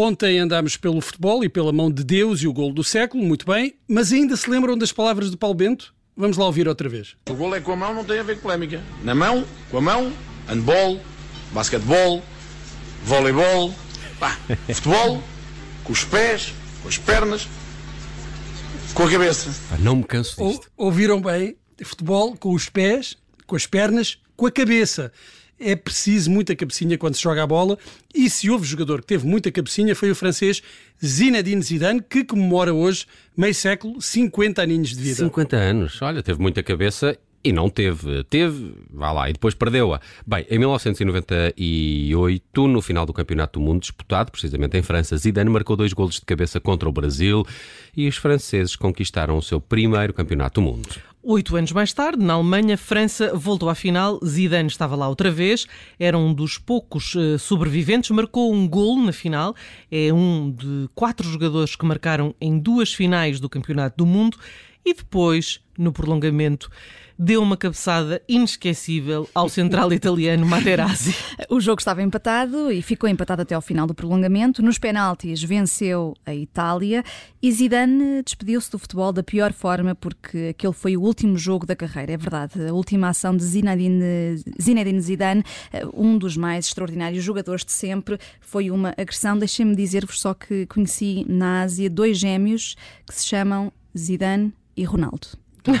ontem andámos pelo futebol e pela mão de Deus e o golo do século, muito bem, mas ainda se lembram das palavras de Paulo Bento? Vamos lá ouvir outra vez. O golo é com a mão, não tem a ver com polémica. Na mão, com a mão, handball, basquetebol, voleibol, pá, futebol, com os pés, com as pernas, com a cabeça. Ah, não me canso disto. Ou, ouviram bem? Futebol com os pés, com as pernas, com a cabeça. É preciso muita cabecinha quando se joga a bola. E se houve jogador que teve muita cabecinha foi o francês Zinedine Zidane, que comemora hoje, meio século, 50 aninhos de vida. 50 anos. Olha, teve muita cabeça e não teve. Teve, vá lá, e depois perdeu-a. Bem, em 1998, no final do Campeonato do Mundo, disputado precisamente em França, Zidane marcou dois golos de cabeça contra o Brasil e os franceses conquistaram o seu primeiro Campeonato do Mundo. Oito anos mais tarde, na Alemanha, França voltou à final. Zidane estava lá outra vez. Era um dos poucos uh, sobreviventes. Marcou um gol na final. É um de quatro jogadores que marcaram em duas finais do Campeonato do Mundo. E depois, no prolongamento, deu uma cabeçada inesquecível ao central italiano Materazzi. o jogo estava empatado e ficou empatado até ao final do prolongamento. Nos penaltis venceu a Itália e Zidane despediu-se do futebol da pior forma porque aquele foi o último jogo da carreira, é verdade. A última ação de Zinedine, Zinedine Zidane, um dos mais extraordinários jogadores de sempre, foi uma agressão. Deixem-me dizer-vos só que conheci na Ásia dois gêmeos que se chamam Zidane e Ronaldo. Ai,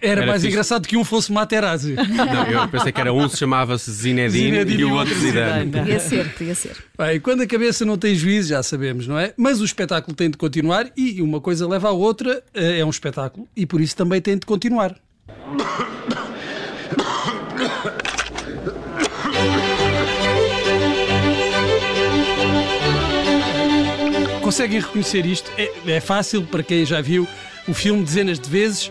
era, era mais fixe. engraçado que um fosse Materazzi. Não, eu pensei que era um se chamava-se Zinedine, Zinedine, e o outro Zidane. Podia ser, podia ser. Bem, quando a cabeça não tem juízo, já sabemos, não é? Mas o espetáculo tem de continuar e uma coisa leva à outra, eh, é um espetáculo e por isso também tem de continuar. Conseguem reconhecer isto? É, é fácil para quem já viu o filme dezenas de vezes,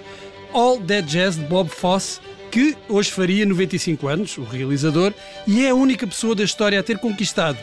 All Dead Jazz de Bob Fosse, que hoje faria 95 anos, o realizador, e é a única pessoa da história a ter conquistado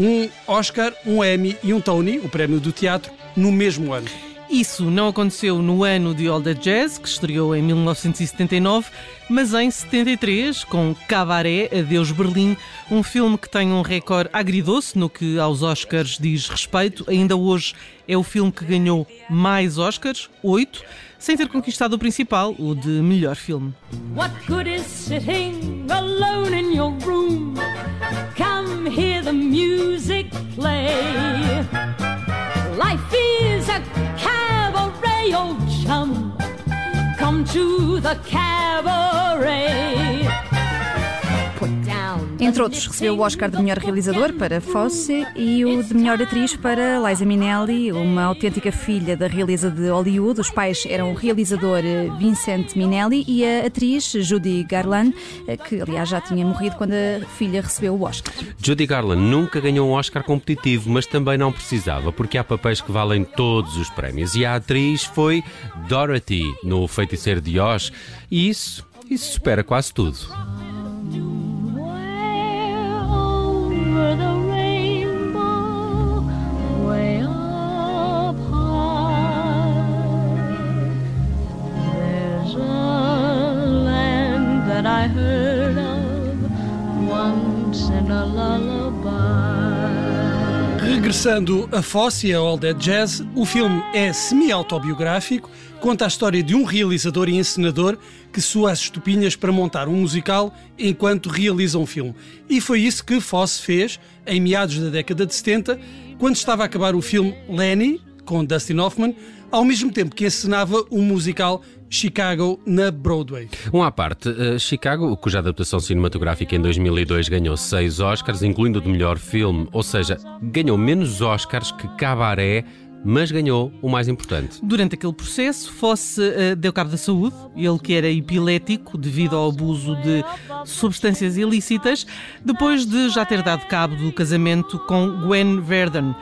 um Oscar, um Emmy e um Tony, o prémio do teatro, no mesmo ano. Isso não aconteceu no ano de All the Jazz, que estreou em 1979, mas em 73, com Cabaré, Adeus Berlim, um filme que tem um recorde agridoce no que aos Oscars diz respeito. Ainda hoje é o filme que ganhou mais Oscars, oito, sem ter conquistado o principal, o de melhor filme. What good is sitting alone in your room? Come hear the music play. To the cabaret. Entre outros, recebeu o Oscar de melhor realizador para Fosse e o de melhor atriz para Liza Minnelli, uma autêntica filha da realeza de Hollywood. Os pais eram o realizador Vincent Minnelli e a atriz Judy Garland, que aliás já tinha morrido quando a filha recebeu o Oscar. Judy Garland nunca ganhou um Oscar competitivo, mas também não precisava, porque há papéis que valem todos os prémios. E a atriz foi Dorothy no Feiticeiro de Oz, e isso, isso supera quase tudo. Regressando a Fosse e a All Dead Jazz, o filme é semi-autobiográfico, conta a história de um realizador e encenador que sua as estupinhas para montar um musical enquanto realiza um filme. E foi isso que Fosse fez em meados da década de 70, quando estava a acabar o filme Lenny, com Dustin Hoffman, ao mesmo tempo que encenava um musical Chicago na Broadway. Um à parte, uh, Chicago, cuja adaptação cinematográfica em 2002 ganhou seis Oscars, incluindo o de melhor filme, ou seja, ganhou menos Oscars que Cabaré mas ganhou o mais importante. Durante aquele processo, Fosse uh, deu cabo da saúde, ele que era epilético devido ao abuso de substâncias ilícitas, depois de já ter dado cabo do casamento com Gwen Verdon.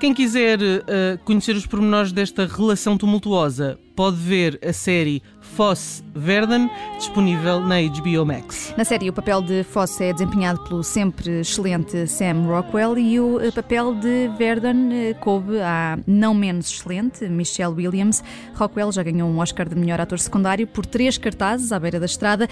Quem quiser uh, conhecer os pormenores desta relação tumultuosa, pode ver a série Foss Verdon, disponível na HBO Max. Na série, o papel de Foss é desempenhado pelo sempre excelente Sam Rockwell e o eh, papel de Verdon eh, coube à não menos excelente Michelle Williams. Rockwell já ganhou um Oscar de melhor ator secundário por três cartazes à beira da estrada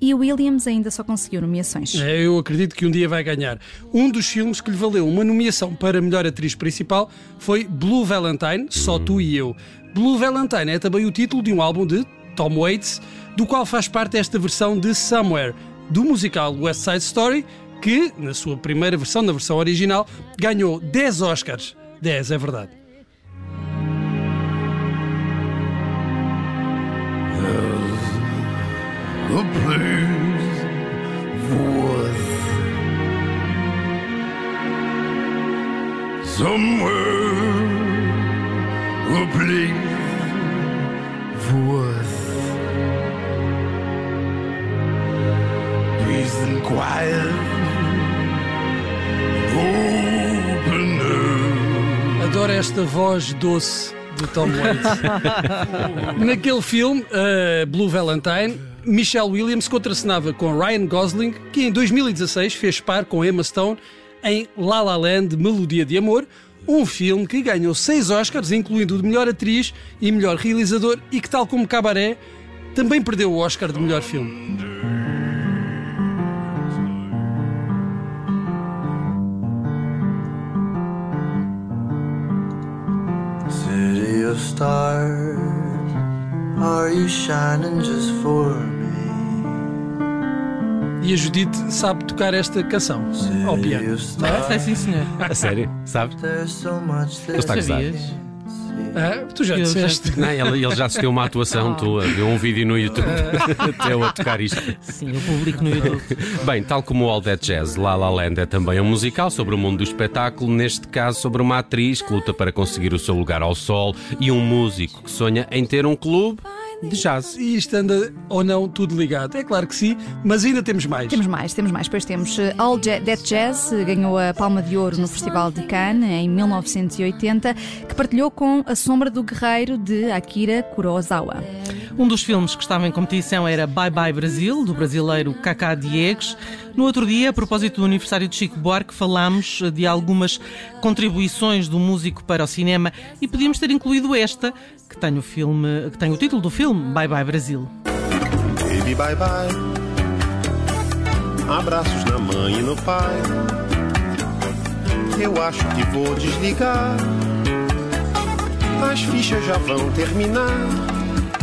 e Williams ainda só conseguiu nomeações. É, eu acredito que um dia vai ganhar. Um dos filmes que lhe valeu uma nomeação para melhor atriz principal foi Blue Valentine, Só Tu e Eu. Blue Valentine é também o título de um álbum de Tom Waits, do qual faz parte esta versão de Somewhere, do musical West Side Story, que, na sua primeira versão, na versão original, ganhou 10 Oscars. 10, é verdade. A place worth somewhere a place worth peace and quiet open air. Adoro esta voz doce de Tom Waits. Naquele filme, uh, Blue Valentine, Michelle Williams contracenava com Ryan Gosling, que em 2016 fez par com Emma Stone em La La Land Melodia de Amor, um filme que ganhou seis Oscars, incluindo o de melhor atriz e melhor realizador, e que, tal como Cabaré, também perdeu o Oscar de melhor filme. City of stars, are you shining just for me? E a Judite sabe tocar esta canção ao piano. Stars, Sei sim, senhor. A sério? Sabes? much that está a gozar. Sabias? Ah, tu já Eu já- disseste. Não, ele, ele já assistiu a uma atuação tua, viu um vídeo no YouTube teu a tocar isto. Sim, o público no YouTube. Bem, tal como All That Jazz, La La Land é também um musical sobre o mundo do espetáculo, neste caso sobre uma atriz que luta para conseguir o seu lugar ao sol e um músico que sonha em ter um clube de jazz. E isto anda ou não tudo ligado? É claro que sim, mas ainda temos mais. Temos mais, temos mais. Pois temos eh, All Ja- That Jazz, eh, ganhou a Palma de Ouro no Festival de Cannes em 1980, que partilhou com A Sombra do Guerreiro de Akira Kurosawa. Um dos filmes que estava em competição era Bye Bye Brasil, do brasileiro Cacá Diegues. No outro dia, a propósito do aniversário de Chico Buarque, falámos de algumas contribuições do músico para o cinema e podíamos ter incluído esta, que tem o, filme, que tem o título do filme, Bye Bye Brasil. Baby, bye bye. Abraços na mãe e no pai. Eu acho que vou desligar. As fichas já vão terminar.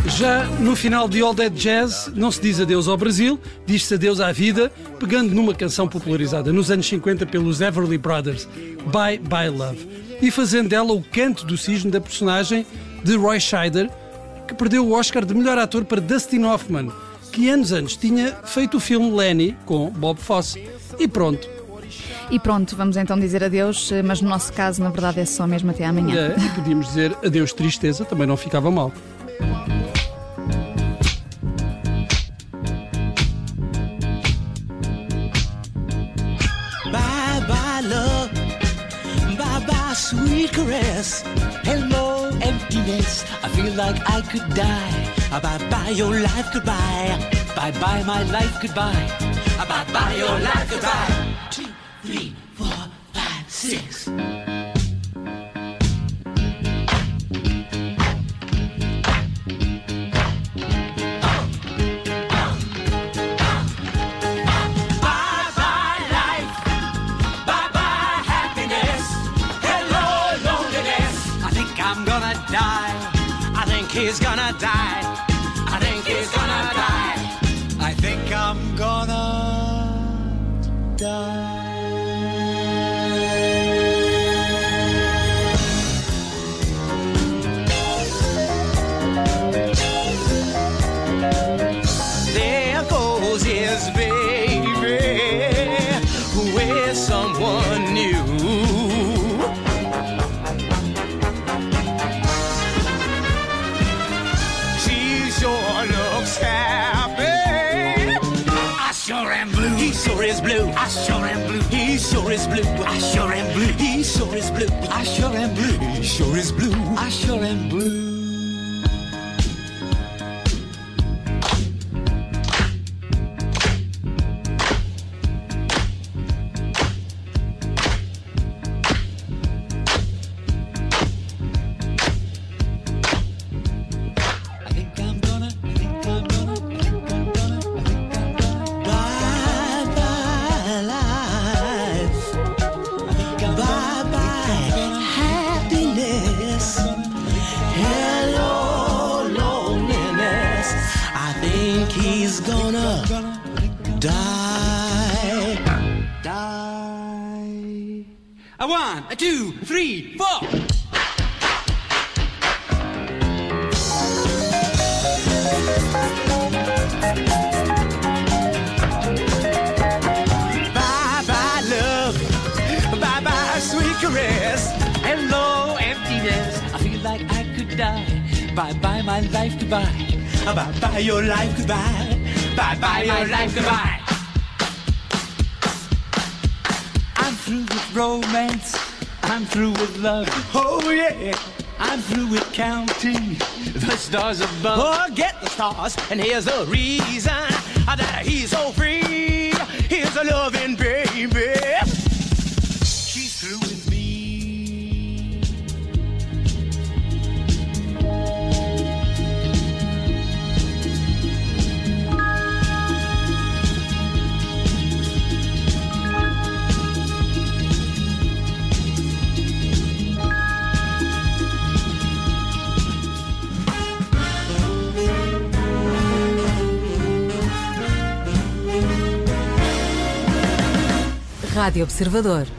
Já no final de All That Jazz, não se diz adeus ao Brasil, diz-se adeus à vida, pegando numa canção popularizada nos anos 50 pelos Everly Brothers, Bye Bye Love, e fazendo dela o canto do cisne da personagem de Roy Scheider, que perdeu o Oscar de melhor ator para Dustin Hoffman, que anos antes tinha feito o filme Lenny com Bob Fosse. E pronto, E pronto, vamos então dizer adeus, mas no nosso caso, na verdade, é só mesmo até amanhã. é, e podíamos dizer adeus tristeza, também não ficava mal. Love. Bye bye, sweet caress. Hello, emptiness. I feel like I could die. Ah, bye bye, your life goodbye. Bye bye, my life goodbye. Ah, bye bye, your life goodbye. Two, three, four, five, six. Die. Sure is blue. I sure am blue. He sure is blue. I sure am blue. He sure is blue. I sure am blue. He sure is blue. I sure am blue. He's gonna die. Die. A one, a two, three, four. Bye bye love, bye bye sweet caress. Hello emptiness, I feel like I could die. Bye bye my life goodbye. Bye bye your life goodbye. Bye bye your life goodbye. I'm through with romance. I'm through with love. Oh yeah. I'm through with counting the stars above. Oh, Forget the stars, and here's the reason that he's so free. Here's a loving baby. Rádio Observador.